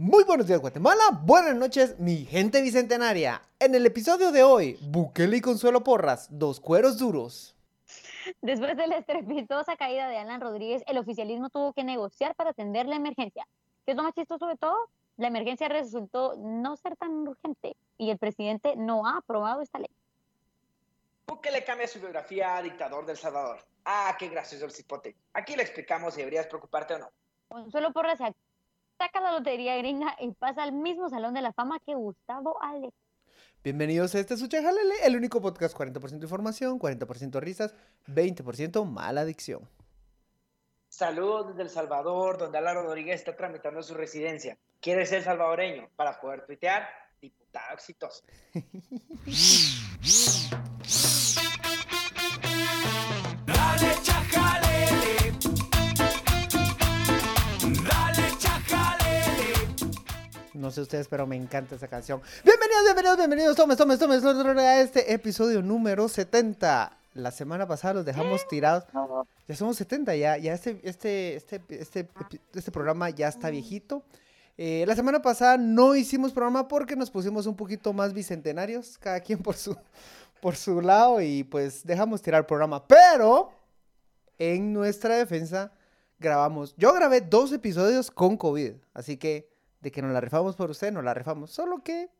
Muy buenos días Guatemala, buenas noches mi gente bicentenaria. En el episodio de hoy, Bukele y Consuelo Porras, dos cueros duros. Después de la estrepitosa caída de Alan Rodríguez, el oficialismo tuvo que negociar para atender la emergencia. ¿Qué es lo más chistoso de todo? La emergencia resultó no ser tan urgente y el presidente no ha aprobado esta ley. Bukele cambia su biografía a dictador del Salvador. Ah, qué gracioso el cipote. Aquí le explicamos si deberías preocuparte o no. Consuelo Porras se saca la lotería gringa y pasa al mismo salón de la fama que Gustavo Ale. Bienvenidos a este Sucha Jalele, el único podcast 40% información, 40% risas, 20% mala adicción. Saludos desde El Salvador, donde Alan Rodríguez está tramitando su residencia. ¿Quiere ser salvadoreño para poder tuitear? Diputado exitoso. Dale chajalele. No sé ustedes, pero me encanta esa canción. Bienvenidos, bienvenidos, bienvenidos, tomes, tomes, tomes, a este episodio número 70. La semana pasada los dejamos tirados. Ya somos 70, ya, ya este, este, este, este, este programa ya está viejito. Eh, la semana pasada no hicimos programa porque nos pusimos un poquito más bicentenarios, cada quien por su, por su lado, y pues dejamos tirar programa. Pero en nuestra defensa grabamos. Yo grabé dos episodios con COVID, así que de que nos la rifamos por usted, nos la rifamos. Solo que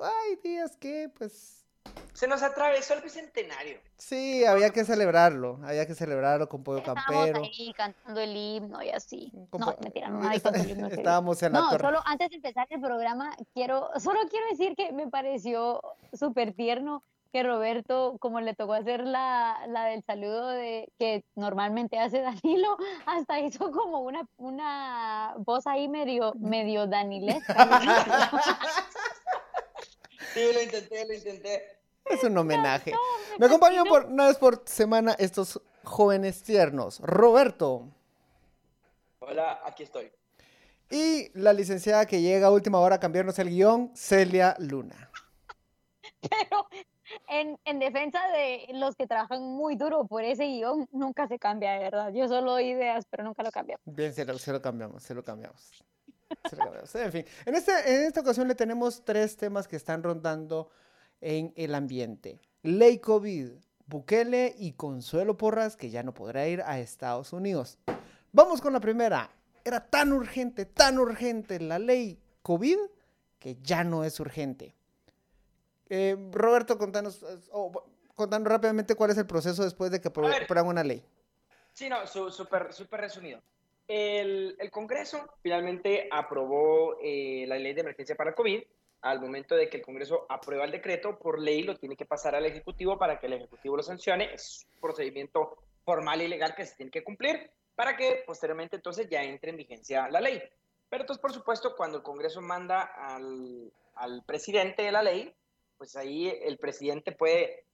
hay días que, pues, Se nos atravesó el bicentenario. sí, había que celebrarlo. Había que celebrarlo con pollo Estábamos campero. ahí cantando el himno y así. No, mentira, no, cantó el himno. Estábamos en la No, torre. solo antes de empezar el programa, quiero, solo quiero decir que me pareció súper tierno que Roberto, como le tocó hacer la, la del saludo de que normalmente hace Danilo, hasta hizo como una, una voz ahí medio, medio danilesca. Sí, lo intenté, lo intenté. Es un homenaje. me Me acompañan por una vez por semana estos jóvenes tiernos. Roberto Hola, aquí estoy. y la licenciada que llega a última hora a cambiarnos el guion, Celia Luna. Pero en, en defensa de los que trabajan muy duro por ese guion, nunca se cambia, de verdad. Yo solo doy ideas, pero nunca lo cambio. Bien, se lo, se lo cambiamos, se lo cambiamos. Se lo cambiamos. En fin, en, en esta ocasión le tenemos tres temas que están rondando en el ambiente. Ley COVID, Bukele y Consuelo Porras, que ya no podrá ir a Estados Unidos. Vamos con la primera. Era tan urgente, tan urgente la ley COVID que ya no es urgente. Eh, Roberto, contanos, o, bu- contanos rápidamente cuál es el proceso después de que aprueban una ley. Sí, no, su- súper súper resumido. El, el Congreso finalmente aprobó eh, la ley de emergencia para COVID. Al momento de que el Congreso aprueba el decreto, por ley lo tiene que pasar al Ejecutivo para que el Ejecutivo lo sancione. Es un procedimiento formal y legal que se tiene que cumplir para que posteriormente entonces ya entre en vigencia la ley. Pero entonces, por supuesto, cuando el Congreso manda al, al presidente de la ley, pues ahí el presidente puede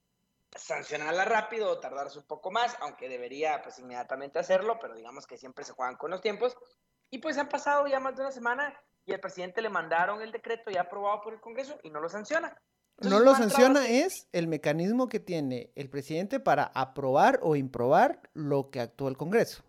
sancionarla rápido o tardarse un poco más, aunque debería pues inmediatamente hacerlo, pero digamos que siempre se juegan con los tiempos. Y pues han pasado ya más de una semana y al presidente le mandaron el decreto ya aprobado por el Congreso y no lo sanciona. Entonces, No lo sanciona, es el mecanismo que tiene el presidente para aprobar o improbar lo que actuó el Congreso.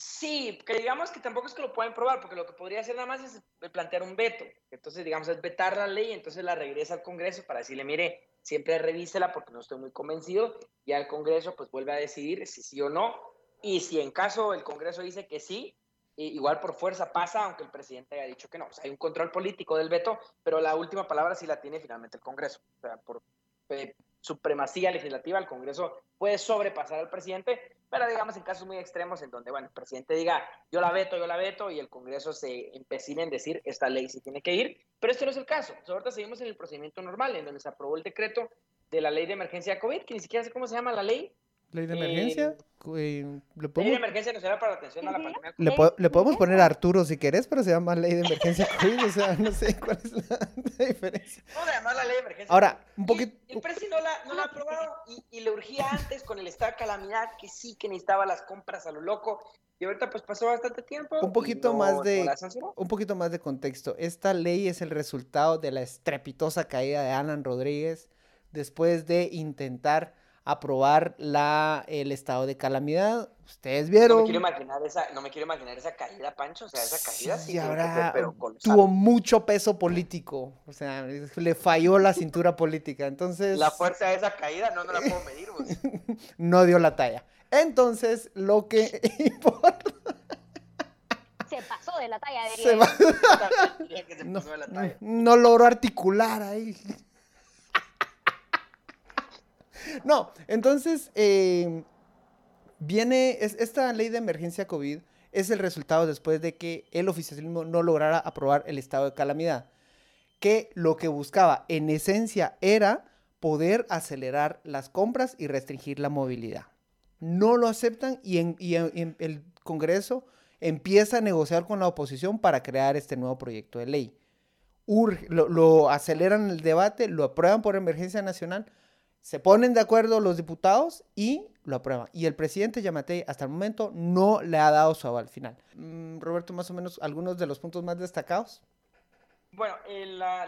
Sí, que digamos que tampoco es que lo pueden probar, porque lo que podría hacer nada más es plantear un veto. Entonces, digamos, es vetar la ley, entonces la regresa al Congreso para decirle, mire, siempre revísela porque no estoy muy convencido, y al Congreso pues vuelve a decidir si sí o no, y si en caso el Congreso dice que sí, igual por fuerza pasa, aunque el presidente haya dicho que no. Hay un control político del veto, pero la última palabra sí la tiene finalmente el Congreso. O sea, por supremacía legislativa, el Congreso puede sobrepasar al presidente, pero digamos en casos muy extremos en donde, bueno, el presidente diga, yo la veto, yo la veto, y el Congreso se empecine en decir, esta ley sí tiene que ir, pero este no es el caso. Sea, ahorita seguimos en el procedimiento normal, en donde se aprobó el decreto de la ley de emergencia COVID, que ni siquiera sé cómo se llama la ley. Ley de Eh, emergencia. eh, le, Ley de podemos, emergencia nacional para la atención a la pandemia. le po- le podemos poner Arturo si querés, pero se llama Ley de Emergencia COVID, o sea, no sé cuál es la, la diferencia. ¿Cómo se llama la ley de emergencia? Ahora, un Y poquito... El presidente no la, no la ha aprobado y, y le urgía antes con el estado de calamidad que sí que necesitaba las compras a lo loco. Y ahorita pues pasó bastante tiempo. Un poquito no- más no de- sancionó. Un poquito más de contexto. Esta ley es el resultado de la estrepitosa caída de Alan Rodríguez después de intentar aprobar la, el estado de calamidad. Ustedes No vieron. me quiero imaginar esa, no me quiero imaginar esa caída, Pancho. O sea, esa caída sí, Sí, ahora pero tuvo mucho peso político. O sea, le falló la cintura política. Entonces. La fuerza de esa caída no, no la puedo medir, vos. no dio la talla. Entonces, lo que importa. Se pasó de la talla, diría se va- no, pasó de la talla. no logró articular ahí. No, entonces, eh, viene, es- esta ley de emergencia COVID es el resultado después de que el oficialismo no lograra aprobar el estado de calamidad, que lo que buscaba en esencia era poder acelerar las compras y restringir la movilidad. No lo aceptan y, en, el Congreso empieza a negociar con la oposición para crear este nuevo proyecto de ley. Lo aceleran el debate, lo aprueban por emergencia nacional, se ponen de acuerdo los diputados y lo aprueban. Y el presidente Yamatei hasta el momento no le ha dado su aval final. Mm, Roberto, más o menos algunos de los puntos más destacados. Bueno, eh, la,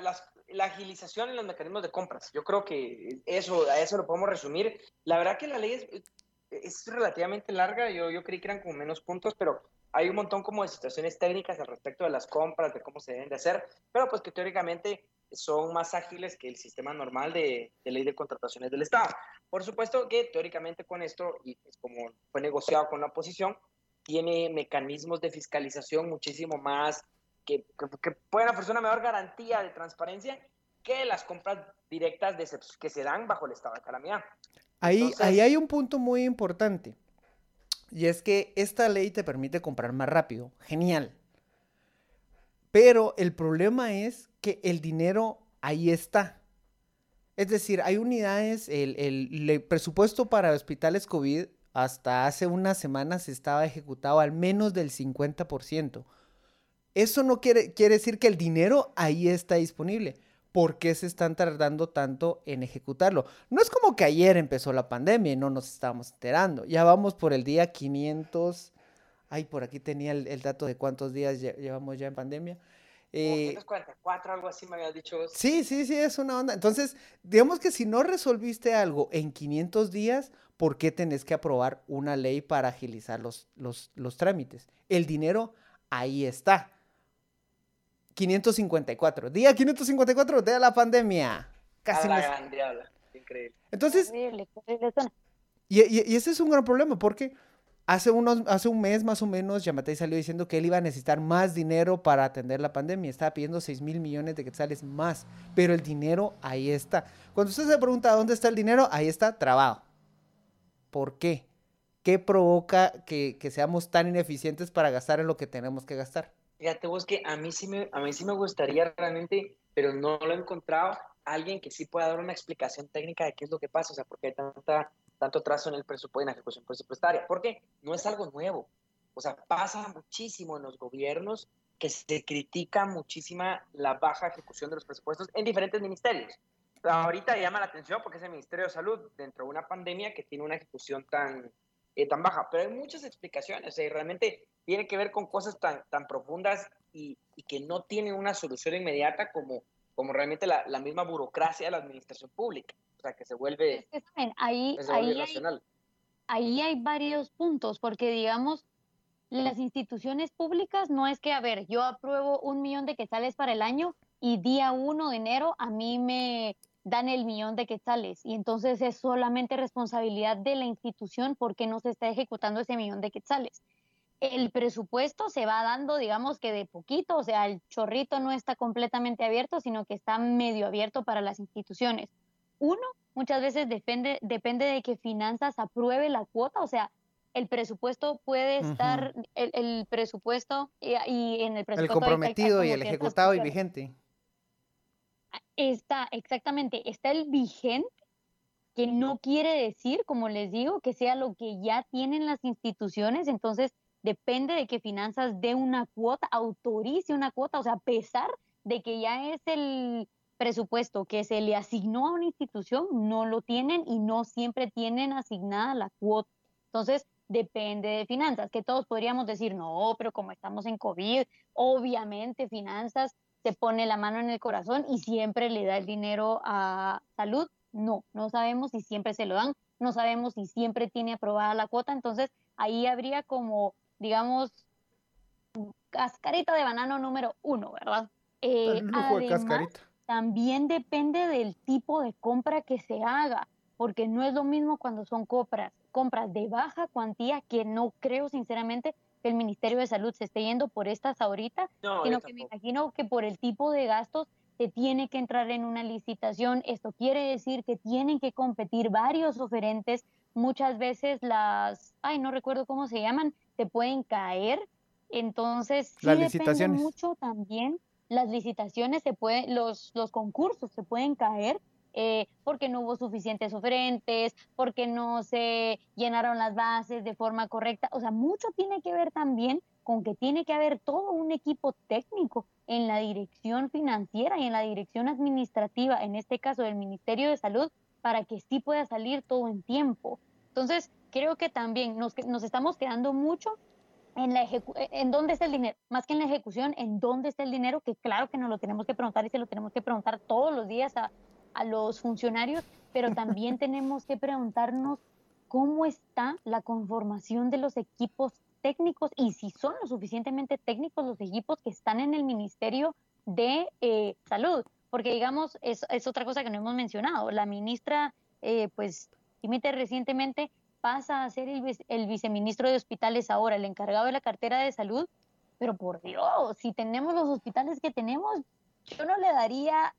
la agilización en los mecanismos de compras. Yo creo que eso, a eso lo podemos resumir. La verdad que la ley es, es relativamente larga. Yo, yo creí que eran como menos puntos, pero hay un montón como de situaciones técnicas al respecto de las compras, de cómo se deben de hacer, pero pues que teóricamente son más ágiles que el sistema normal de, de ley de contrataciones del Estado. Por supuesto que teóricamente con esto, y pues como fue negociado con la oposición, tiene mecanismos de fiscalización muchísimo más que, que, que pueden ofrecer una mejor garantía de transparencia que las compras directas de, que se dan bajo el estado de calamidad. Ahí, Entonces- ahí hay un punto muy importante. Y es que esta ley te permite comprar más rápido. Genial. Pero el problema es que el dinero ahí está. Es decir, hay unidades, el, el- presupuesto para hospitales COVID hasta hace unas semanas estaba ejecutado al menos del 50%. Eso no quiere, quiere decir que el dinero ahí está disponible. ¿Por qué se están tardando tanto en ejecutarlo? No es como que ayer empezó la pandemia y no nos estábamos enterando. Ya vamos por el día 500. Ay, por aquí tenía el, el dato de cuántos días lle- llevamos ya en pandemia. Eh, 244, algo así me habías dicho vos. Sí, sí, sí, es una onda. Entonces, digamos que si no resolviste algo en 500 días, ¿por qué tenés que aprobar una ley para agilizar los, los, los trámites? El dinero ahí está. 554. Día 554 de la pandemia. Casi a la nos- gran diabla. Increíble. Entonces, horrible suena. y, y- y ese es un gran problema porque hace, unos, hace un mes más o menos Yamatei salió diciendo que él iba a necesitar más dinero para atender la pandemia. Estaba pidiendo 6 mil millones de quetzales más, pero el dinero ahí está. Cuando usted se pregunta dónde está el dinero, ahí está trabado. ¿Por qué? ¿Qué provoca que, seamos tan ineficientes para gastar en lo que tenemos que gastar? Fíjate vos que a mí sí me, a mí sí me gustaría realmente, pero no lo he encontrado, alguien que sí pueda dar una explicación técnica de qué es lo que pasa, o sea, por qué hay tanta, tanto trazo en el presupuesto, en la ejecución presupuestaria, porque no es algo nuevo, o sea, pasa muchísimo en los gobiernos que se critica muchísima la baja ejecución de los presupuestos en diferentes ministerios. Ahorita llama la atención porque es el Ministerio de Salud, dentro de una pandemia que tiene una ejecución tan, eh, tan baja, pero hay muchas explicaciones, y realmente tiene que ver con cosas tan, tan profundas y, y que no tienen una solución inmediata como, como realmente la, la misma burocracia de la administración pública, o sea, que se vuelve, Es que, ¿saben? Ahí, se vuelve ahí, hay, ahí hay varios puntos, porque digamos, las instituciones públicas no es que, a ver, yo apruebo un millón de quetzales para el año y día 1 de enero a mí me dan el millón de quetzales y entonces es solamente responsabilidad de la institución porque no se está ejecutando ese millón de quetzales. El presupuesto se va dando, digamos que de poquito, o sea, el chorrito no está completamente abierto, sino que está medio abierto para las instituciones. Uno, muchas veces depende, depende de que finanzas apruebe la cuota, o sea, el presupuesto puede estar, el, el presupuesto y, y en el El presupuesto hay- hay comprometido y el ejecutado y vigente. Está, exactamente, está el vigente, que no quiere decir, como les digo, que sea lo que ya tienen las instituciones, entonces depende de que finanzas dé una cuota, autorice una cuota, o sea, a pesar de que ya es el presupuesto que se le asignó a una institución, no lo tienen y no siempre tienen asignada la cuota. Entonces, depende de finanzas, que todos podríamos decir, no, pero como estamos en COVID, obviamente finanzas se pone la mano en el corazón y siempre le da el dinero a salud. No, no sabemos si siempre se lo dan, no sabemos si siempre tiene aprobada la cuota, entonces ahí habría como, digamos, cascarita de banano número uno, ¿verdad? Eh, El lujo de cascarita. También depende del tipo de compra que se haga, porque no es lo mismo cuando son compras, compras de baja cuantía, que no creo sinceramente que el Ministerio de Salud se esté yendo por estas ahorita, No, sino que me imagino que por el tipo de gastos se tiene que entrar en una licitación. Esto quiere decir que tienen que competir varios oferentes. Muchas veces las, ay, no recuerdo cómo se llaman, se pueden caer. Entonces, sí Las depende licitaciones. mucho también. Las licitaciones se pueden, los, los concursos se pueden caer eh, porque no hubo suficientes oferentes, porque no se llenaron las bases de forma correcta. O sea, mucho tiene que ver también con que tiene que haber todo un equipo técnico en la dirección financiera y en la dirección administrativa, en este caso del Ministerio de Salud, para que sí pueda salir todo en tiempo. Entonces, creo que también nos, nos estamos quedando mucho en, la ejecu- en dónde está el dinero, más que en la ejecución, en dónde está el dinero, que claro que nos lo tenemos que preguntar y se lo tenemos que preguntar todos los días a, a los funcionarios, pero también tenemos que preguntarnos cómo está la conformación de los equipos técnicos y si son lo suficientemente técnicos los equipos que están en el Ministerio de eh, Salud. Porque, digamos, es, es otra cosa que no hemos mencionado. La ministra, eh, pues, Dimite recientemente pasa a ser el, vice- el viceministro de hospitales ahora, el encargado de la cartera de salud. Pero por Dios, si tenemos los hospitales que tenemos, yo no le daría,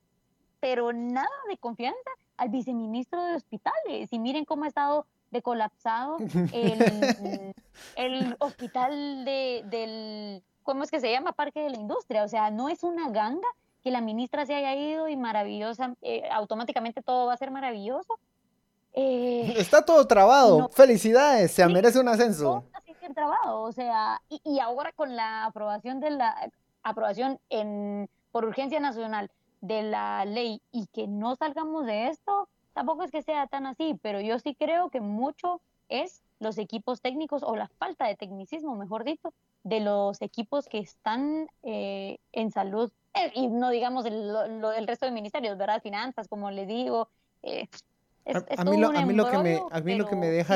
pero nada de confianza al viceministro de hospitales. Y miren cómo ha estado de colapsado el, el hospital de, del, ¿cómo es que se llama? Parque de la Industria. O sea, no es una ganga que la ministra se haya ido y maravillosa, eh, automáticamente todo va a ser maravilloso. Eh, Está todo trabado. No. Felicidades, se Sí, merece un todo ascenso. está así bien trabado, o sea, y, y ahora con la aprobación de la aprobación en, por urgencia nacional de la ley y que no salgamos de esto, tampoco es que sea tan así, pero yo sí creo que mucho es los equipos técnicos o la falta de tecnicismo, mejor dicho, de los equipos que están eh, en salud eh, y no digamos el, lo- el resto de ministerios, ¿verdad? Finanzas, como les digo. eh, es, A- es a mí lo- a mí lo que me- a mí lo que me deja.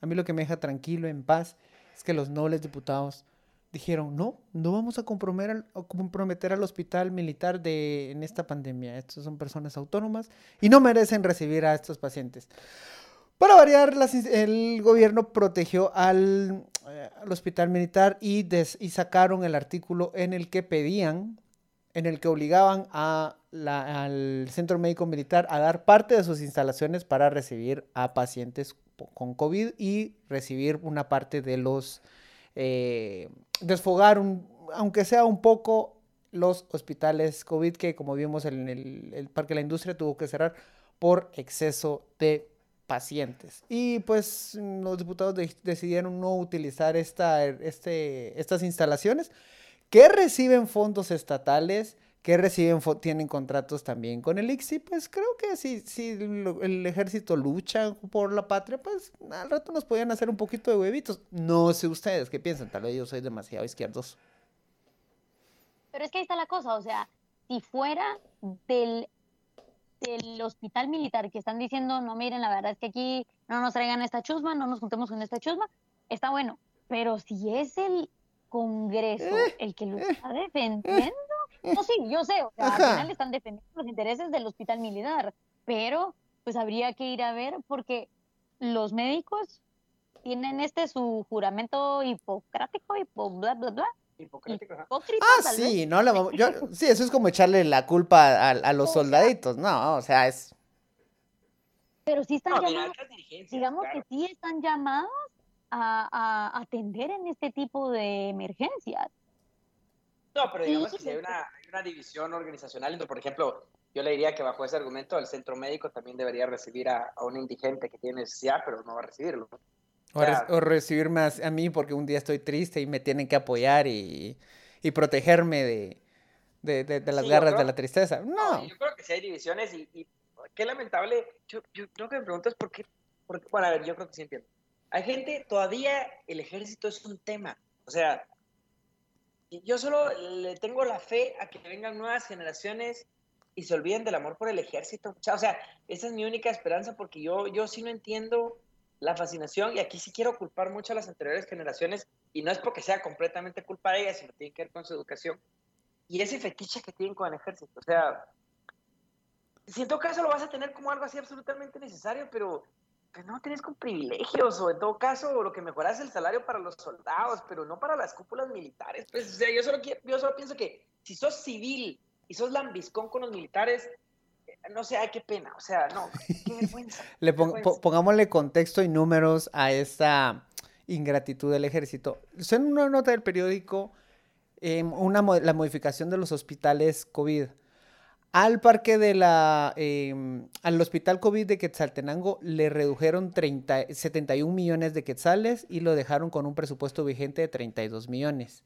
A mí lo que me deja tranquilo, en paz, es que los nobles diputados dijeron, no, no vamos a comprometer al, a comprometer al hospital militar de, en esta pandemia. Estos son personas autónomas y no merecen recibir a estos pacientes. Para variar, las el gobierno protegió al, eh, al hospital militar y, des- y sacaron el artículo en el que pedían, en el que obligaban al centro médico militar a dar parte de sus instalaciones para recibir a pacientes con COVID y recibir una parte de los, eh, desfogar, un- aunque sea un poco, los hospitales COVID que como vimos en el, Parque de la Industria tuvo que cerrar por exceso de pacientes. Y pues los diputados de- decidieron no utilizar esta, este, estas instalaciones que reciben fondos estatales, que reciben, tienen contratos también con el ICSI, pues creo que si, si el ejército lucha por la patria, pues al rato nos podían hacer un poquito de huevitos. No sé ustedes qué piensan, tal vez yo soy demasiado izquierdoso. Pero es que ahí está la cosa, o sea, si fuera del, del hospital militar que están diciendo, no, miren, la verdad es que aquí no nos traigan esta chusma, no nos juntemos con esta chusma, está bueno. Pero si es el Congreso Eh, el que lo eh, está defendiendo, no, sí, yo sé, o sea, al final están defendiendo los intereses del hospital militar, pero pues habría que ir a ver porque los médicos tienen este su juramento hipocrático, hipo, bla, bla, bla, Hipocrático, hipócrita, Ah, tal vez. sí, no, la yo, sí, eso es como echarle la culpa a, a los O sea- soldaditos, no, o sea, es... Pero sí están No, llamados, digamos claro. que sí están llamados a, a atender en este tipo de emergencias. No, pero digamos Sí, que si hay una, hay una división organizacional, por ejemplo, yo le diría que bajo ese argumento el centro médico también debería recibir a, a un indigente que tiene necesidad, pero no va a recibirlo. O, re- o recibirme a, a mí porque un día estoy triste y me tienen que apoyar y, y protegerme de, de, de- de las Sí, garras de creo- la tristeza. No, yo creo que sí hay divisiones y, y qué lamentable. Yo, yo creo que me preguntas por qué, por qué- Bueno, a ver, yo creo que sí entiendo. Hay gente, todavía el ejército es un tema. O sea, yo solo le tengo la fe a que vengan nuevas generaciones y se olviden del amor por el ejército. O sea, esa es mi única esperanza porque yo, yo sí no entiendo la fascinación y aquí sí quiero culpar mucho a las anteriores generaciones y no es porque sea completamente culpa de ellas, sino tiene que ver con su educación y ese fetiche que tienen con el ejército. O sea, si en todo caso lo vas a tener como algo así absolutamente necesario, pero pues no tenés con privilegios, o en todo caso lo que mejoras es el salario para los soldados, pero no para las cúpulas militares. Pues, o sea, yo solo, yo solo pienso que si sos civil y sos lambiscón con los militares, no sé, ay, qué pena, o sea, no, qué vergüenza. Le qué pon- vergüenza. po- pongámosle contexto y números a esta ingratitud del ejército. En una nota del periódico, em, una, la modificación de los hospitales COVID. Al parque de la, em, al hospital COVID de Quetzaltenango le redujeron 30, 71 millones de quetzales y lo dejaron con un presupuesto vigente de 32 millones.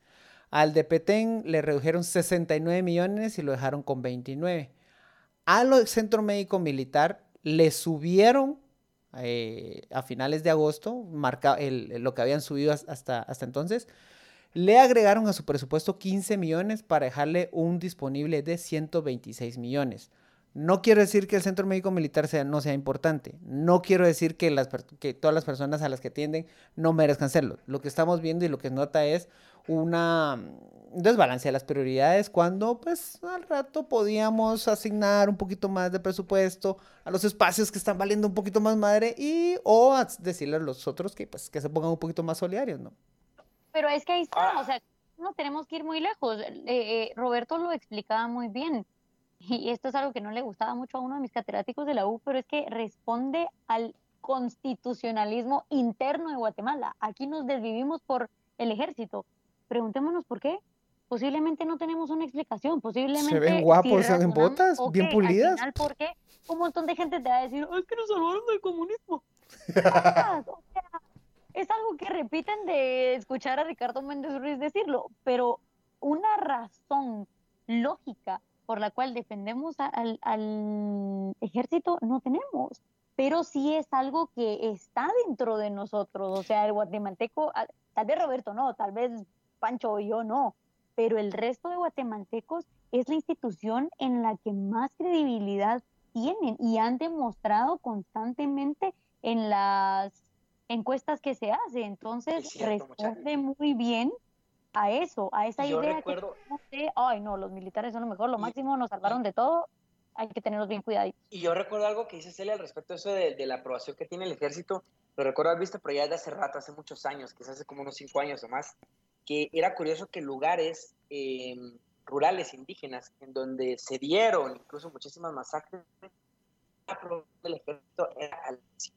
Al de Petén le redujeron 69 millones y lo dejaron con 29. Al centro médico militar le subieron eh, a finales de agosto, marca, lo que habían subido has- hasta, hasta entonces, le agregaron a su presupuesto 15 millones para dejarle un disponible de 126 millones. No quiero decir que el centro médico militar sea, no sea importante. No quiero decir que, todas las personas a las que atienden no merezcan serlo. Lo que estamos viendo y lo que nota es una mm, desbalance de las prioridades cuando pues al rato podíamos asignar un poquito más de presupuesto a los espacios que están valiendo un poquito más madre y o decirle a los otros que pues que se pongan un poquito más solidarios, ¿no? Pero es que ahí está, Ah. o sea, no tenemos que ir muy lejos. Eh, eh, Roberto lo explicaba muy bien. Y esto es algo que no le gustaba mucho a uno de mis catedráticos de la U, pero es que responde al constitucionalismo interno de Guatemala. Aquí nos desvivimos por el ejército. Preguntémonos por qué. Posiblemente no tenemos una explicación, posiblemente... ven si guapos en razonamos, botas, ok, bien al pulidas. final, ¿por qué? Un montón de gente te va a decir, "Ay, es que nos salvaron del comunismo. O sea, es algo que repiten de escuchar a Ricardo Méndez Ruiz decirlo, pero una razón lógica por la cual defendemos al, al ejército no tenemos, pero sí es algo que está dentro de nosotros, o sea, el guatemalteco, tal vez Roberto no, tal vez Pancho y yo no, pero el resto de guatemaltecos es la institución en la que más credibilidad tienen y han demostrado constantemente en las encuestas que se hace. Entonces, Es cierto, responde muy bien a eso, a esa Yo idea recuerdo- que de, ay, no, los militares son lo mejor, lo máximo, nos salvaron de todo, hay que tenerlos bien cuidaditos. Y yo recuerdo algo que dice Celia al respecto de eso de, de la aprobación que tiene el ejército. Lo recuerdo haber visto, pero ya desde hace rato, hace muchos años, quizás hace como unos cinco años o más, que era curioso que lugares eh, rurales indígenas, en donde se dieron incluso muchísimas masacres, la aprobación del ejército era altísima.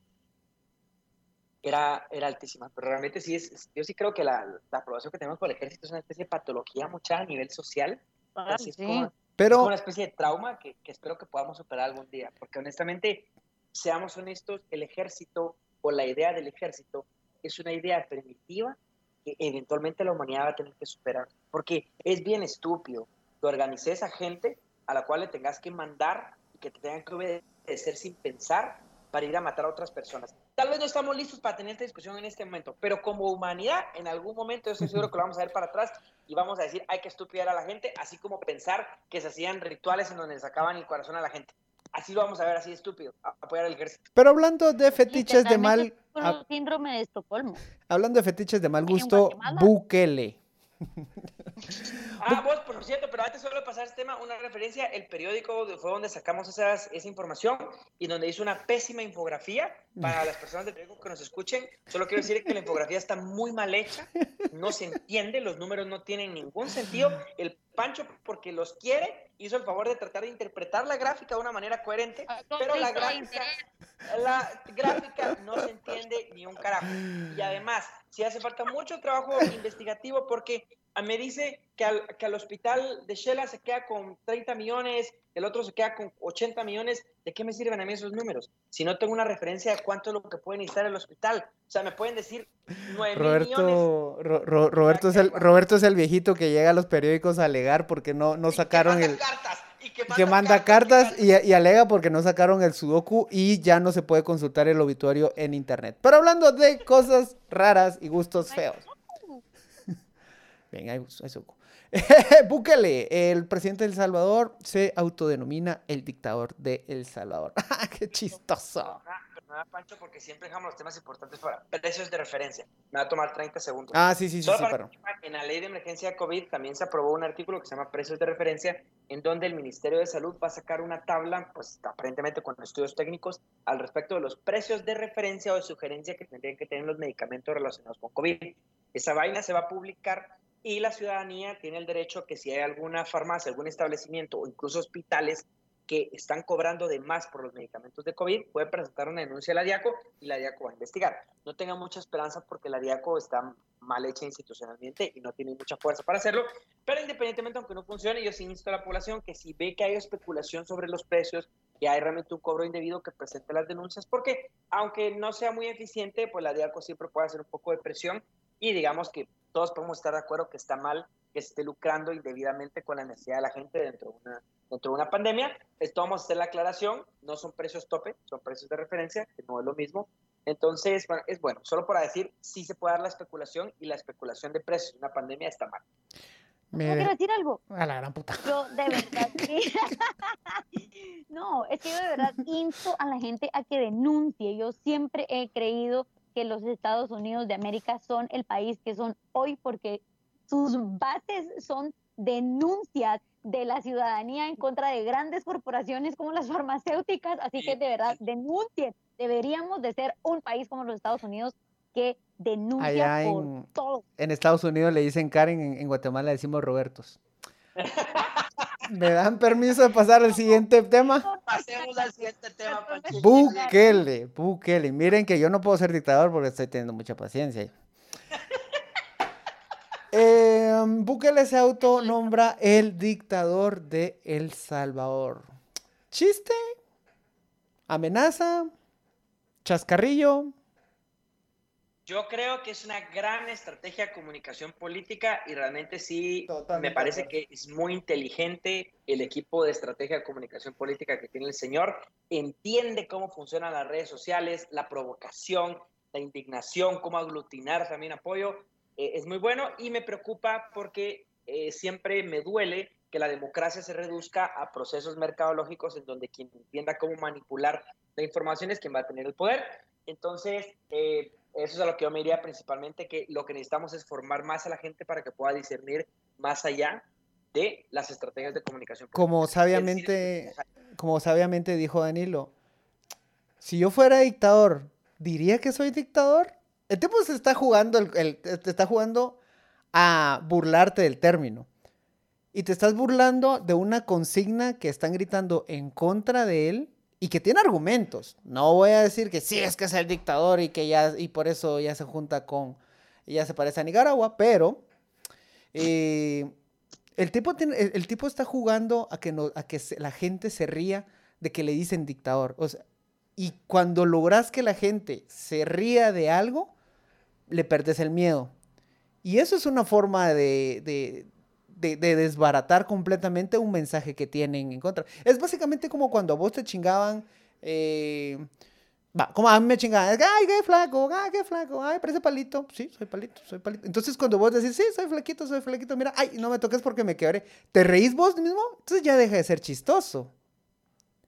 Era, era altísima, pero realmente sí es, es- yo sí creo que la, la aprobación que tenemos por el ejército es una especie de patología mucha a nivel social. Así es sí. como- es Pero como una especie de trauma que, que espero que podamos superar algún día, porque honestamente, seamos honestos, el ejército o la idea del ejército es una idea primitiva que eventualmente la humanidad va a tener que superar, porque es bien estúpido que organices a gente a la cual le tengas que mandar y que te tengan que obedecer sin pensar para ir a matar a otras personas. Tal vez no estamos listos para tener esta discusión en este momento, pero como humanidad, en algún momento yo estoy seguro que lo vamos a ver para atrás y vamos a decir, hay que estupidar a la gente, así como pensar que se hacían rituales en donde le sacaban el corazón a la gente. Así lo vamos a ver, así de estúpido, a- apoyar al ejército. pero hablando de fetiches de mal es ah, un síndrome de Estocolmo. hablando de fetiches de mal gusto. Bukele. Ah, vos, por cierto, pero antes solo de pasar este tema, una referencia, el periódico fue donde sacamos esas, esa información y donde hizo una pésima infografía para las personas del periódico que nos escuchen. Solo quiero decir que la infografía está muy mal hecha, no se entiende, los números no tienen ningún sentido. El Pancho, porque los quiere, hizo el favor de tratar de interpretar la gráfica de una manera coherente, pero la gráfica, la gráfica no se entiende ni un carajo. Y además, sí hace falta mucho trabajo investigativo porque ah, me dice que al, que al hospital de Shela se queda con 30 millones, el otro se queda con 80 millones. ¿De qué me sirven a mí esos números? Si no tengo una referencia de cuánto es lo que puede necesitar el hospital. O sea, me pueden decir 9 mil millones. Roberto, Ro- Ro- Roberto, es el, Roberto es el viejito que llega a los periódicos a alegar porque no, no sacaron el... cartas, y que que manda cartas y, y alega porque no sacaron el sudoku y ya no se puede consultar el obituario en internet. Pero hablando de cosas raras y gustos feos. Hay sudoku. Búsquele, el presidente de El Salvador se autodenomina el dictador de El Salvador. ¡Qué chistoso! Pero nada, Pancho, porque siempre dejamos los temas importantes para precios de referencia. Me va a tomar 30 segundos. Ah, sí, sí, sí, Solo sí, para pero... En la ley de emergencia COVID también se aprobó un artículo que se llama precios de referencia, en donde el Ministerio de Salud va a sacar una tabla, pues aparentemente con estudios técnicos, al respecto de los precios de referencia o de sugerencia que tendrían que tener los medicamentos relacionados con COVID. Esa vaina se va a publicar y la ciudadanía tiene el derecho que si hay alguna farmacia, algún establecimiento o incluso hospitales que están cobrando de más por los medicamentos de COVID, puede presentar una denuncia a la DIACO y la DIACO va a investigar. No tengan mucha esperanza porque la DIACO está mal hecha institucionalmente y no tiene mucha fuerza para hacerlo, pero independientemente aunque no funcione, yo sí insto a la población que si ve que hay especulación sobre los precios y hay realmente un cobro indebido que presente las denuncias, porque aunque no sea muy eficiente, pues la DIACO siempre puede hacer un poco de presión y digamos que todos podemos estar de acuerdo que está mal que se esté lucrando indebidamente con la necesidad de la gente dentro de una, dentro de una pandemia. Esto vamos a hacer la aclaración, no son precios tope, son precios de referencia, que no es lo mismo. Entonces, bueno, es bueno, solo para decir, sí se puede dar la especulación y la especulación de precios una pandemia está mal. Me- Yo quiero decir algo. A la gran puta. Yo de verdad que... No, es que yo de verdad insto a la gente a que denuncie. Yo siempre he creído que los Estados Unidos de América son el país que son hoy porque sus bases son denuncias de la ciudadanía en contra de grandes corporaciones como las farmacéuticas. Así que de verdad denuncien. Deberíamos de ser un país como los Estados Unidos que denuncia Allá por en- todo. En Estados Unidos le dicen Karen, en, en Guatemala le decimos Robertos. ¿Me dan permiso de pasar al siguiente tema? Pasemos al siguiente tema. Búsquele, búsquele. Miren que yo no puedo ser dictador porque estoy teniendo mucha paciencia. Eh, Bukele se autonombra el dictador de El Salvador. ¿Chiste? ¿Amenaza? ¿Chascarrillo? Yo creo que es una gran estrategia de comunicación política y realmente sí Totalmente me parece de que es muy inteligente el equipo de estrategia de comunicación política que tiene el señor. Entiende cómo funcionan las redes sociales, la provocación, la indignación, cómo aglutinar también apoyo. Eh, es muy bueno y me preocupa porque eh, siempre me duele que la democracia se reduzca a procesos mercadológicos en donde quien entienda cómo manipular la información es quien va a tener el poder. Entonces, eh, eso es a lo que yo me diría principalmente, que lo que necesitamos es formar más a la gente para que pueda discernir más allá de las estrategias de comunicación. Como sabiamente, como sabiamente dijo Danilo, si yo fuera dictador, ¿diría que soy dictador? El tipo se está jugando, el, el- te está jugando a burlarte del término. Y te estás burlando de una consigna que están gritando en contra de él y que tiene argumentos. No voy a decir que sí, es que es el dictador y que ya, y por eso ya se junta con, ya se parece a Nicaragua, pero eh, el, tipo el, tipo está jugando a que, no, a que la gente se ría de que le dicen dictador. Y cuando logras que la gente se ría de algo, le perdes el miedo. Y eso es una forma de, de, de- de desbaratar completamente un mensaje que tienen en contra. Es básicamente como cuando a vos te chingaban. eh, va, como a mí me chingaban. Ay, qué flaco, ay, qué flaco, ay, parece palito. Sí, soy palito, soy palito. Entonces cuando vos decís, sí, soy flaquito, soy flaquito, mira, ay, no me toques porque me quebré. ¿Te reís vos mismo? Entonces ya deja de ser chistoso.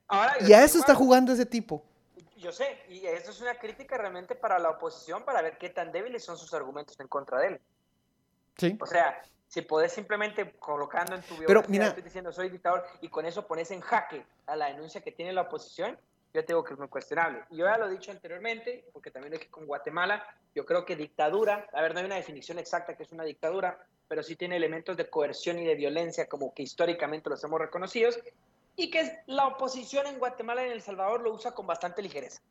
Ahora, Y a eso está jugando ese tipo. Yo sé, y esto es una crítica realmente para la oposición para ver qué tan débiles son sus argumentos en contra de él. Sí. O sea, si podés simplemente colocando en tu Pero, biografía, mira- estoy diciendo soy dictador y con eso pones en jaque a la denuncia que tiene la oposición, yo te digo que es muy cuestionable. Y yo ya lo he dicho anteriormente, porque también lo dije con Guatemala, yo creo que dictadura, a ver, no hay una definición exacta que es una dictadura, pero sí tiene elementos de coerción y de violencia como que históricamente los hemos reconocidos y que la oposición en Guatemala y en El Salvador lo usa con bastante ligereza.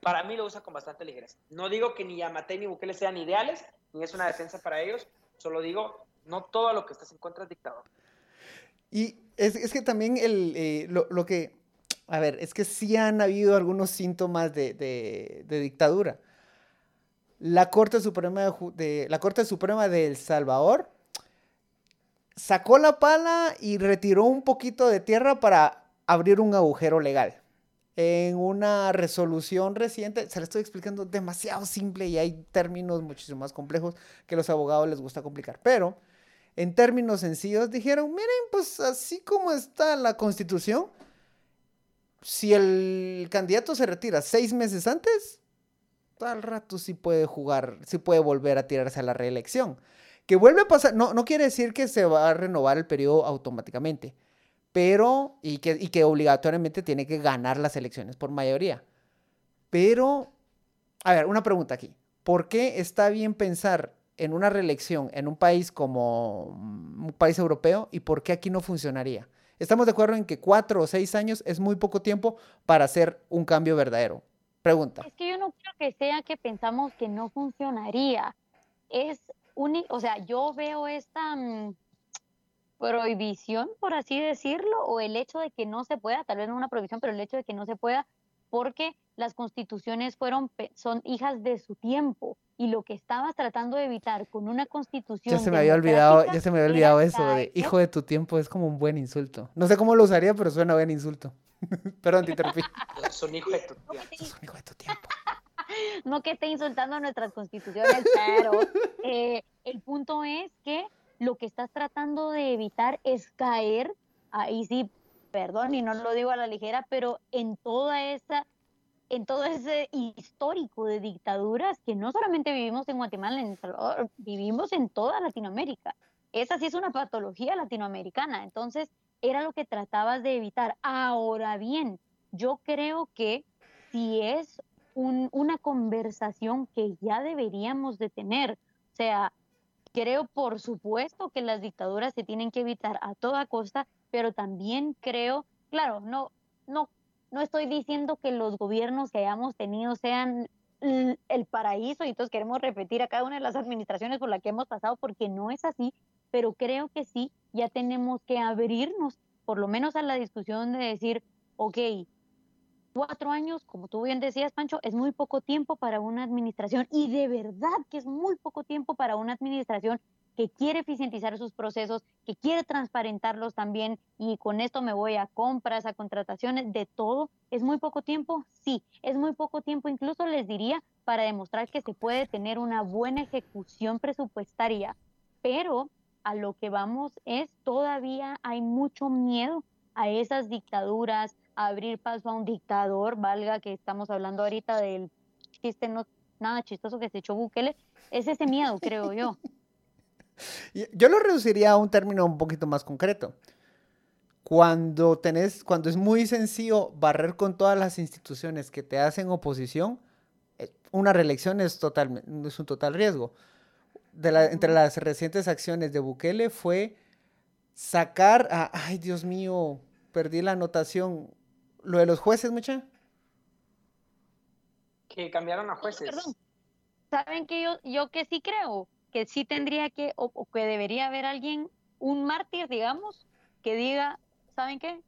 Para mí lo usa con bastante ligereza. No digo que ni Yamatei ni Bukele sean ideales, ni es una defensa para ellos, solo digo, no todo lo que estás en contra es dictador. Y es, es que también el, eh, lo, lo que, a ver, es que sí han habido algunos síntomas de, de- dictadura. La Corte Suprema de, la Corte Suprema El Salvador sacó la pala y retiró un poquito de tierra para abrir un agujero legal. En una resolución reciente, se la estoy explicando demasiado simple y hay términos muchísimo más complejos que los abogados les gusta complicar, pero en términos sencillos, dijeron, miren, pues así como está la constitución, si el candidato se retira seis meses antes, al rato sí puede jugar, sí puede volver a tirarse a la reelección. Que vuelve a pasar, no, no quiere decir que se va a renovar el periodo automáticamente, pero, y que, y que obligatoriamente tiene que ganar las elecciones por mayoría. Pero, a ver, una pregunta aquí. ¿Por qué está bien pensar en una reelección en un país como un país europeo y por qué aquí no funcionaría? Estamos de acuerdo en que cuatro o seis años es muy poco tiempo para hacer un cambio verdadero. Pregunta. Es que yo no creo que sea que pensamos que no funcionaría. Es uni- o sea, yo veo esta mm, prohibición, por así decirlo, o el hecho de que no se pueda, tal vez no una prohibición, pero el hecho de que no se pueda, porque las constituciones fueron, son hijas de su tiempo. Y lo que estabas tratando de evitar con una constitución. Ya se me había olvidado, ya se me había olvidado eso de hijo de tu tiempo, es como un buen insulto. No sé cómo lo usaría, pero suena buen insulto. Perdón, te interrumpí. Son hijo de tu un hijo de tu tiempo. no que esté insultando nuestras constituciones, pero eh, el punto es que lo que estás tratando de evitar es caer, ahí sí, perdón, y no lo digo a la ligera, pero en toda esa, en todo ese histórico de dictaduras que no solamente vivimos en Guatemala, en Salvador, vivimos en toda Latinoamérica. Esa sí es una patología latinoamericana, entonces era lo que tratabas de evitar. Ahora bien, yo creo que si es un- una conversación que ya deberíamos de tener. O sea, creo por supuesto que las dictaduras se tienen que evitar a toda costa, pero también creo, claro, no, no, no estoy diciendo que los gobiernos que hayamos tenido sean el paraíso y entonces queremos repetir a cada una de las administraciones por la que hemos pasado porque no es así, pero creo que sí, ya tenemos que abrirnos por lo menos a la discusión de decir, ok, cuatro años, como tú bien decías, Pancho, es muy poco tiempo para una administración y de verdad que es muy poco tiempo para una administración que quiere eficientizar sus procesos, que quiere transparentarlos también y con esto me voy a compras, a contrataciones, de todo. ¿Es muy poco tiempo? Sí, es muy poco tiempo, incluso les diría, para demostrar que se puede tener una buena ejecución presupuestaria, pero a lo que vamos es todavía hay mucho miedo a esas dictaduras, a abrir paso a un dictador, valga que estamos hablando ahorita del chiste no nada chistoso que se echó Bukele, es ese miedo, creo yo. Yo lo reduciría a un término un poquito más concreto. Cuando tenés, cuando es muy sencillo barrer con todas las instituciones que te hacen oposición, eh, una reelección es, total, es un total riesgo. De la- entre las recientes acciones de Bukele fue sacar a, ay Dios mío, perdí la anotación, lo de los jueces, mucha. Que cambiaron a jueces. Perdón. ¿Saben que yo, yo que sí creo? Que sí tendría que, o, que debería haber alguien, un mártir, digamos, que diga, ¿saben qué?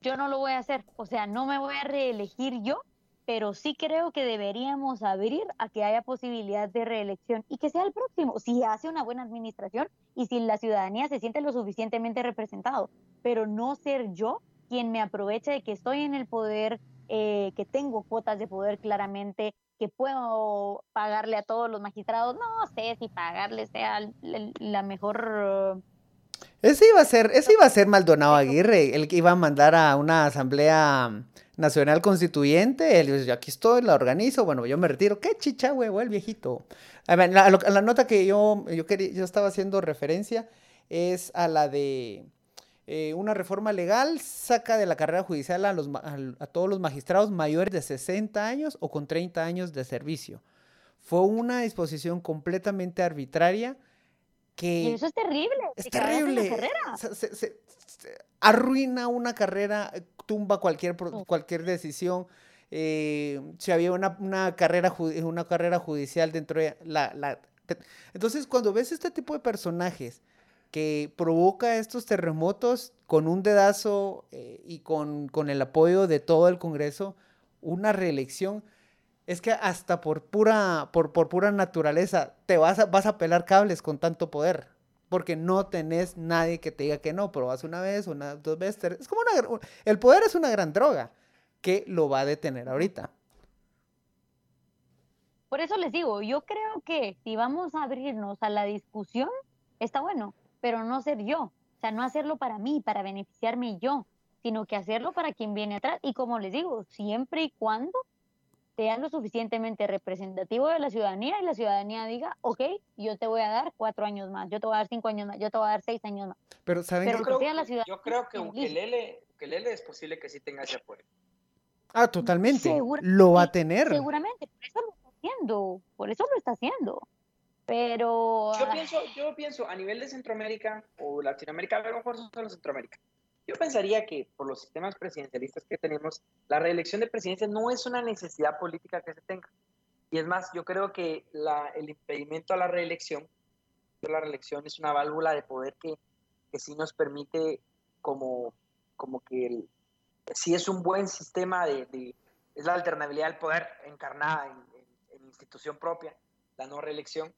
Yo no lo voy a hacer. O sea, no me voy a reelegir yo, pero sí creo que deberíamos abrir a que haya posibilidad de reelección y que sea el próximo, si hace una buena administración y si la ciudadanía se siente lo suficientemente representado, pero no ser yo quien me aproveche de que estoy en el poder, eh, que tengo cuotas de poder claramente, que puedo pagarle a todos los magistrados, no sé si pagarle sea la mejor... Ese iba a ser, ese iba a ser Maldonado Aguirre, el que iba a mandar a una asamblea nacional constituyente. Él dice, aquí estoy, la organizo, bueno, yo me retiro. Qué chicha, huevo, el viejito. A ver, la, la nota que yo, yo, quería, yo estaba haciendo referencia es a la de eh, una reforma legal, saca de la carrera judicial a, los, a todos los magistrados mayores de 60 años o con 30 años de servicio. Fue una disposición completamente arbitraria que... Y eso es terrible. Es terrible. carrera. Se, se- se- se- arruina una carrera, tumba cualquier, cualquier decisión. eh, si había una, una carrera, una carrera judicial dentro de la, Entonces, cuando ves este tipo de personajes que provoca estos terremotos con un dedazo eh, y con, con el apoyo de todo el Congreso, una reelección, es que hasta por pura, por, por pura naturaleza te vas a, vas a pelar cables con tanto poder. Porque no tenés nadie que te diga que no, pero vas una vez, una, dos veces. Es como una, el poder es una gran droga que lo va a detener ahorita. Por eso les digo, yo creo que si vamos a abrirnos a la discusión, está bueno, pero no ser yo. O sea, no hacerlo para mí, para beneficiarme yo, sino que hacerlo para quien viene atrás. Y como les digo, siempre y cuando sea lo suficientemente representativo de la ciudadanía y la ciudadanía diga, ok, yo te voy a dar cuatro años más, yo te voy a dar cinco años más, yo te voy a dar seis años más. Pero ¿saben Pero que creo sea la que- ciudad- yo creo que. Ukelele, Ukelele es posible que sí tenga ese apoyo. Ah, totalmente. Lo va a tener. Seguramente, por eso lo está haciendo, por eso lo está haciendo. Pero Yo ah, pienso, yo pienso a nivel de Centroamérica o Latinoamérica, a lo mejor solo Centroamérica. Yo pensaría que por los sistemas presidencialistas que tenemos, la reelección de presidencia no es una necesidad política que se tenga. Y es más, yo creo que la- el impedimento a la reelección, la reelección es una válvula de poder que, que sí nos permite como, como que el, sí es un buen sistema de, de- es la alternabilidad al poder encarnada en, en- en institución propia, la no reelección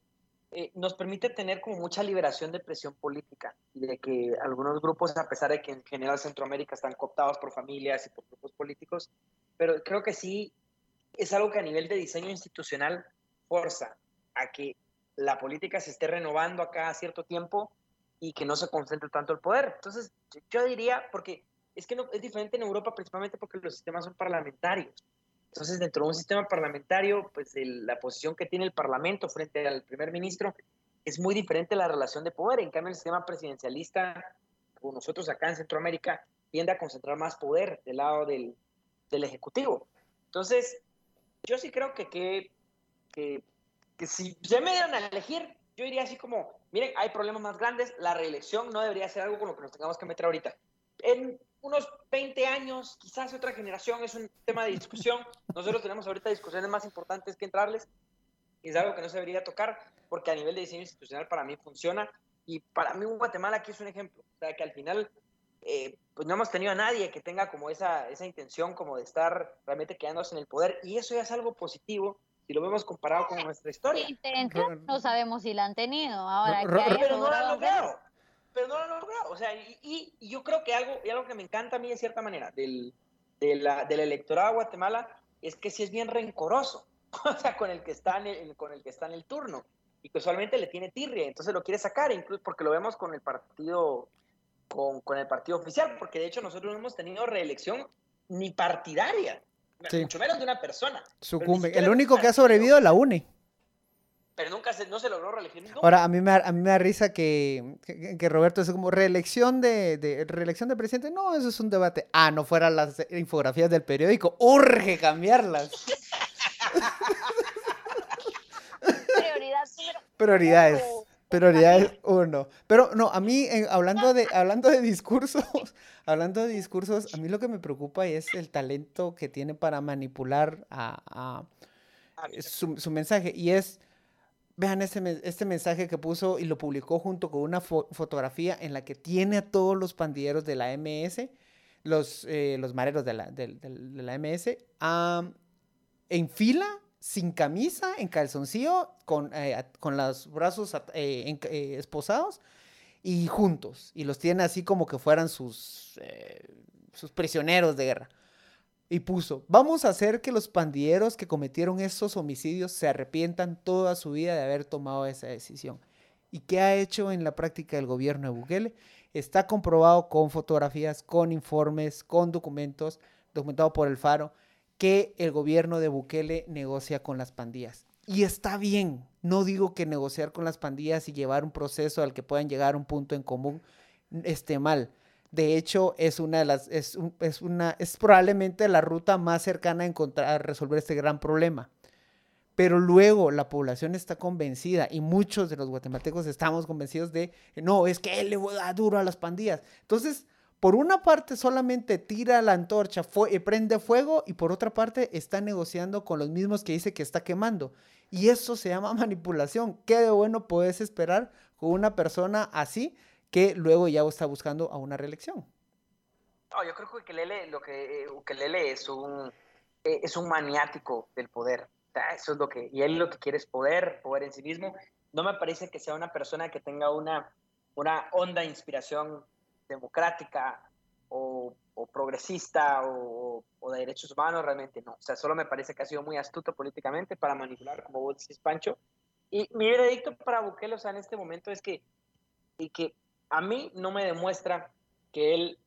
eh, nos permite tener como mucha liberación de presión política y de que algunos grupos, a pesar de que en general Centroamérica están cooptados por familias y por grupos políticos, pero creo que sí es algo que a nivel de diseño institucional forza a que la política se esté renovando a cada cierto tiempo y que no se concentre tanto el poder. Entonces, yo- diría, porque es que no, es diferente en Europa principalmente porque los sistemas son parlamentarios. Entonces, dentro de un sistema parlamentario, pues el- la posición que tiene el Parlamento frente al primer ministro es muy diferente la relación de poder. En cambio, el sistema presidencialista, como nosotros acá en Centroamérica, tiende a concentrar más poder del lado del, del Ejecutivo. Entonces, yo sí creo que, que, que, que si se me dieran a elegir, yo diría así como, miren, hay problemas más grandes, la reelección no debería ser algo con lo que nos tengamos que meter ahorita. En unos 20 años, quizás otra generación, es un tema de discusión. Nosotros tenemos ahorita discusiones más importantes que entrarles es algo que no se debería tocar porque a nivel de diseño institucional para mí funciona y para mí Guatemala aquí es un ejemplo. O sea, que al final eh, pues no hemos tenido a nadie que tenga como esa, esa intención como de estar realmente quedándose en el poder y eso ya es algo positivo si lo vemos comparado con nuestra historia. intención no sabemos si la han tenido. Ahora, hayan pero no lo han logrado. Pero no lo han logrado. O sea, y, y- y yo creo que algo, y algo que me encanta a mí de cierta manera del, de la- del electorado de Guatemala es que sí es bien rencoroso. O sea, con el que está en el, con el que está en el turno. Y que usualmente le tiene tirria, entonces lo quiere sacar, incluso porque lo vemos con el partido, con, con el partido oficial, porque de hecho nosotros no hemos tenido reelección ni partidaria, Sí. mucho menos de una persona. Sucumbe. El único que ha sobrevivido es la UNE. Pero nunca se, no se logró reelegir nunca. Ahora, a mí me da, a mí me da risa que, que, que Roberto es como reelección de, de reelección de presidente. No, eso es un debate. Ah, no fueran las infografías del periódico. Urge cambiarlas. prioridad Prioridades. Prioridades uno. Pero no, a mí, eh, hablando de, hablando de discursos, hablando de discursos, a mí lo que me preocupa es el talento que tiene para manipular a, a- Ah, su, su mensaje. Y es, vean este, este mensaje que puso y lo publicó junto con una fo- fotografía en la que tiene a todos los pandilleros de la MS, los, eh, los mareros de la, de la MS, en fila, sin camisa, en calzoncillo, con, eh, con los brazos eh, esposados y juntos. Y los tiene así como que fueran sus, sus prisioneros de guerra. Y puso, vamos a hacer que los pandilleros que cometieron estos homicidios se arrepientan toda su vida de haber tomado esa decisión. ¿Y qué ha hecho en la práctica el gobierno de Bukele? Está comprobado con fotografías, con informes, con documentos, documentado por el Faro, que el gobierno de Bukele negocia con las pandillas. Y está bien, no digo que negociar con las pandillas y llevar un proceso al que puedan llegar a un punto en común esté mal. De hecho, es una de las, es, es una, es probablemente la ruta más cercana a encontrar, resolver este gran problema. Pero luego la población está convencida y muchos de los guatemaltecos estamos convencidos de, no, es que él le da duro a las pandillas. Entonces, por una parte solamente tira la antorcha, fue, eh, prende fuego y por otra parte está negociando con los mismos que dice que está quemando. Y eso se llama manipulación. ¿Qué de bueno puedes esperar con una persona así que luego ya está buscando a una reelección? No, yo creo que Ukelele, lo que eh, Ukelele es un eh, es un maniático del poder. Eso es lo que y él lo que quiere es poder, poder en sí mismo. No me parece que sea una persona que tenga una una honda inspiración democrática o, o progresista o, o de derechos humanos, realmente no. O sea, solo me parece que ha sido muy astuto políticamente para manipular, como vos decís, Pancho. Y mi veredicto para Bukele, o sea, en este momento es que, y que a mí no me demuestra que él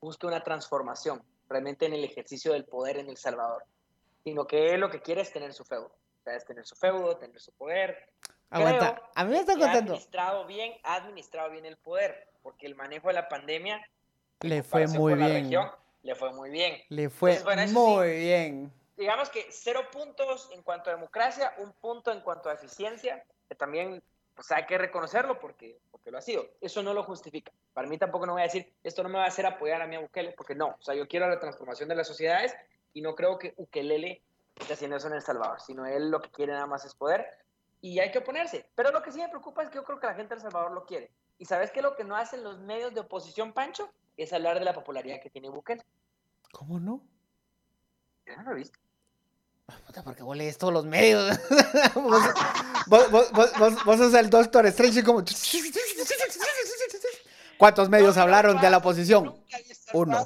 busque una transformación realmente en el ejercicio del poder en El Salvador, sino que él lo que quiere es tener su feudo. O sea, es tener su feudo, tener su poder. Aguanta, Creo a mí me está que ha contando. administrado bien, ha administrado bien el poder, porque el manejo de la pandemia Le fue muy bien. región, le fue muy bien. Le fue Entonces, bueno, muy sí. bien. digamos que cero puntos en cuanto a democracia, un punto en cuanto a eficiencia, que también pues, hay que reconocerlo porque, porque lo ha sido. Eso no lo justifica. Para mí tampoco no voy a decir, esto no me va a hacer apoyar a mi Bukele, porque no. O sea, yo quiero la transformación de las sociedades y no creo que Ukelele esté haciendo eso en El Salvador, sino él lo que quiere nada más es poder y hay que oponerse. Pero lo que sí me preocupa es que yo creo que la gente de El Salvador lo quiere. ¿Y sabes qué? Lo que no hacen los medios de oposición, Pancho, es hablar de la popularidad que tiene Bukele. ¿Cómo no? Ya no lo porque vos lees todos los medios. vos, vos, vos, vos, sos el Doctor Strange y como... ¿Cuántos medios hablaron de la oposición? A Uno.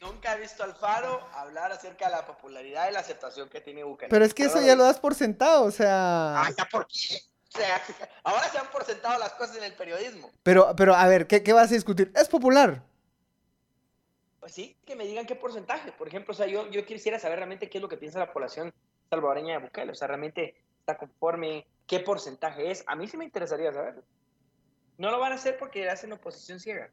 Nunca he visto a Alfaro hablar acerca de la popularidad y la aceptación que tiene Bukele. Pero es que eso ya lo das por sentado, o sea... Ah, ¿ya por qué? O sea, ahora se han por sentado las cosas en el periodismo. Pero, pero a ver, ¿qué, qué vas a discutir? Es popular. Pues sí, que me digan qué porcentaje. Por ejemplo, o sea, yo, yo quisiera saber realmente qué es lo que piensa la población salvadoreña de Bukele. O sea, realmente está conforme, qué porcentaje es. A mí sí me interesaría saberlo. No lo van a hacer porque hacen oposición ciega.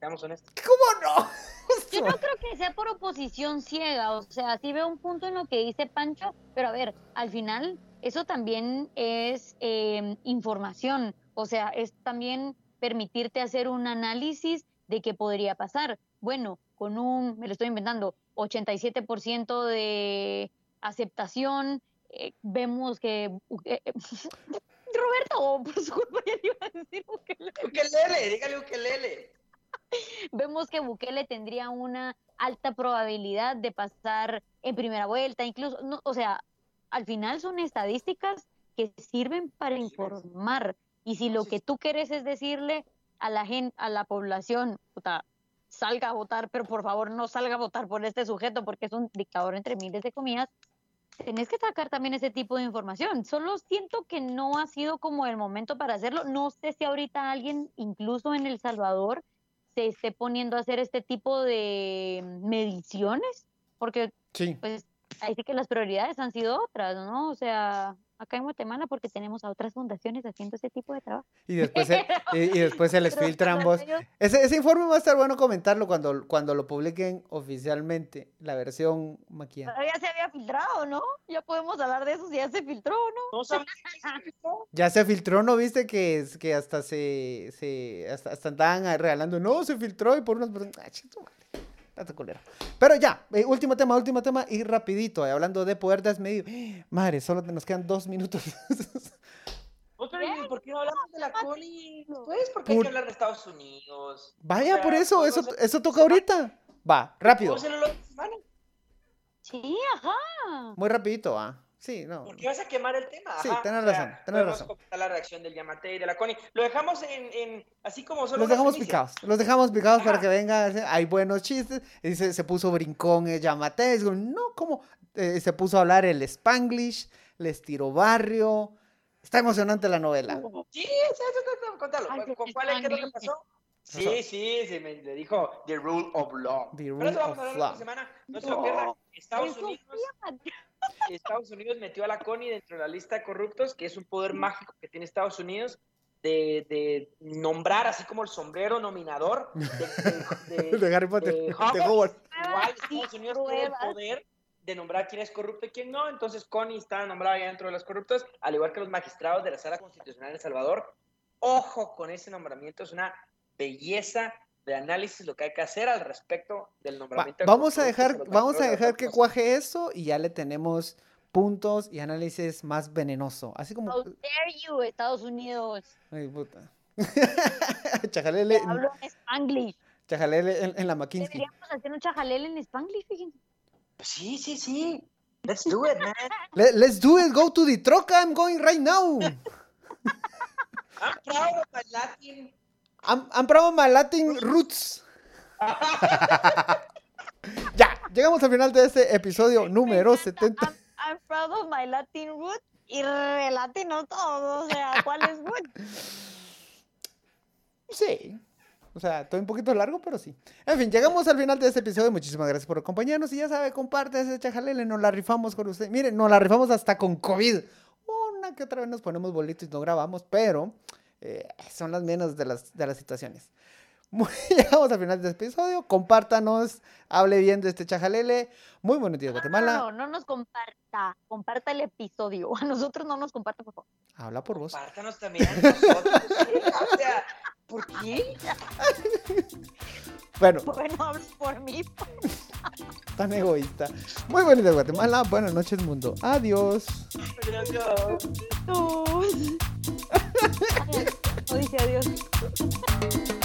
Seamos honestos. ¿Cómo no? Yo no creo que sea por oposición ciega, o sea, sí veo un punto en lo que dice Pancho, pero a ver, al final eso también es eh, información, o sea, es también permitirte hacer un análisis de qué podría pasar. Bueno, con un, me lo estoy inventando, 87% de aceptación, eh, vemos que... eh, eh, Roberto, por su culpa ya le iba a decir Bukele. Ukelele, dígale Ukelele. vemos que Bukele tendría una alta probabilidad de pasar en primera vuelta, incluso, no, o sea, al final son estadísticas que sirven para informar. Y si lo que tú quieres es decirle a la gente, a la población, puta, salga a votar, pero por favor no salga a votar por este sujeto porque es un dictador entre miles de comillas, tenés que sacar también ese tipo de información. Solo siento que no ha sido como el momento para hacerlo. No sé si ahorita alguien, incluso en El Salvador, se esté poniendo a hacer este tipo de mediciones, porque Sí. pues ahí sí que las prioridades han sido otras, ¿no? O sea, acá en Guatemala porque tenemos a otras fundaciones haciendo ese tipo de trabajo. Y después se, y, y después se les Pero filtran medios- Ese, ese informe va a estar bueno comentarlo cuando, cuando lo publiquen oficialmente, la versión maquillada. Ya se había filtrado, ¿no? Ya podemos hablar de eso si ya se filtró, ¿no? No sabía que se filtró. Ya se filtró, ¿no viste? Que, es- que hasta se, se hasta, hasta andaban regalando, no, se filtró y por unas personas, ah, culero. Pero ya, eh, último tema, último tema y rapidito, eh, hablando de poder desmedido. Madre, solo nos quedan dos minutos. Otra vez, ¿por qué no hablamos de la Coli? Pues porque hay Por- que hablar de Estados Unidos. Vaya, O sea, por eso, eso, hacer- eso toca ahorita. Va, rápido. Sí, ajá. muy rapidito, ah. Sí, no. ¿Por qué vas a quemar el tema? Sí, tenés o sea, razón, tenés podemos razón. comentar la reacción del Yamate y de la Coni. Lo dejamos en, en así como solo Los dejamos primicia. picados, los dejamos picados para Ajá. que venga, hay buenos chistes, y se, se puso brincón el Yamate, digo, no, ¿cómo? Eh, se puso a hablar el Spanglish, les tiró barrio, está emocionante la novela. Sí, eso, eso, eso, contalo. ¿Con- ¿Con qué cuál es? ¿Qué es lo que pasó? Sí, sí, sí, me le dijo The Rule of Law. The Pero rule eso vamos of a hablar la semana. No se lo pierdan. Estados Unidos, Estados Unidos metió a la CONI dentro de la lista de corruptos, que es un poder mágico que tiene Estados Unidos de, de nombrar, así como el sombrero nominador de, de- de- De Harry Potter, Hogwarts. Igual Estados Unidos tiene el poder de nombrar quién es corrupto y quién no. Entonces Connie está nombrada ya dentro de los corruptos, al igual que los magistrados de la Sala Constitucional de El Salvador. Ojo con ese nombramiento, es una belleza de análisis lo que hay que hacer al respecto del Va, nombramiento. de vamos a dejar, de vamos a dejar que cuaje eso y ya le tenemos puntos y análisis más venenoso. Así como. How dare you, Estados Unidos. Ay, puta. chajalele, Te hablo en Spanglish. chajalele en, en la McKinsey. Deberíamos hacer un chajalele en Spanglish, fíjense. Sí, sí, sí. Let's do it, man. Le- let's do it, go to the troca, I'm going right now. I'm proud of my Latin. I'm, I'm proud of my Latin roots. ya, llegamos al final de este episodio número 70. I'm, I'm proud of my Latin root y re latino todo, o sea, ¿cuál es root? Sí. O sea, estoy un poquito largo, pero sí. En fin, llegamos al final de este episodio. Muchísimas gracias por acompañarnos. Y ya sabe, comparte ese chajalele. Nos la rifamos con usted. Miren, nos la rifamos hasta con COVID. Una que otra vez nos ponemos bolitos y no grabamos, pero eh, son las menos de las, de las situaciones. Muy- llegamos al final de este episodio. Compártanos, hable bien de este chajalele. Muy buen día, No, Guatemala. no, no, no nos comparta. Comparta el episodio. A nosotros no nos comparta, por favor. Habla por vos. Compártanos también a nosotros. O sea, ¿por qué? Bueno, Bueno, hablo por mí. tan egoísta. Muy buen día, Guatemala. Buenas noches, mundo. Adiós. Adiós. No adiós.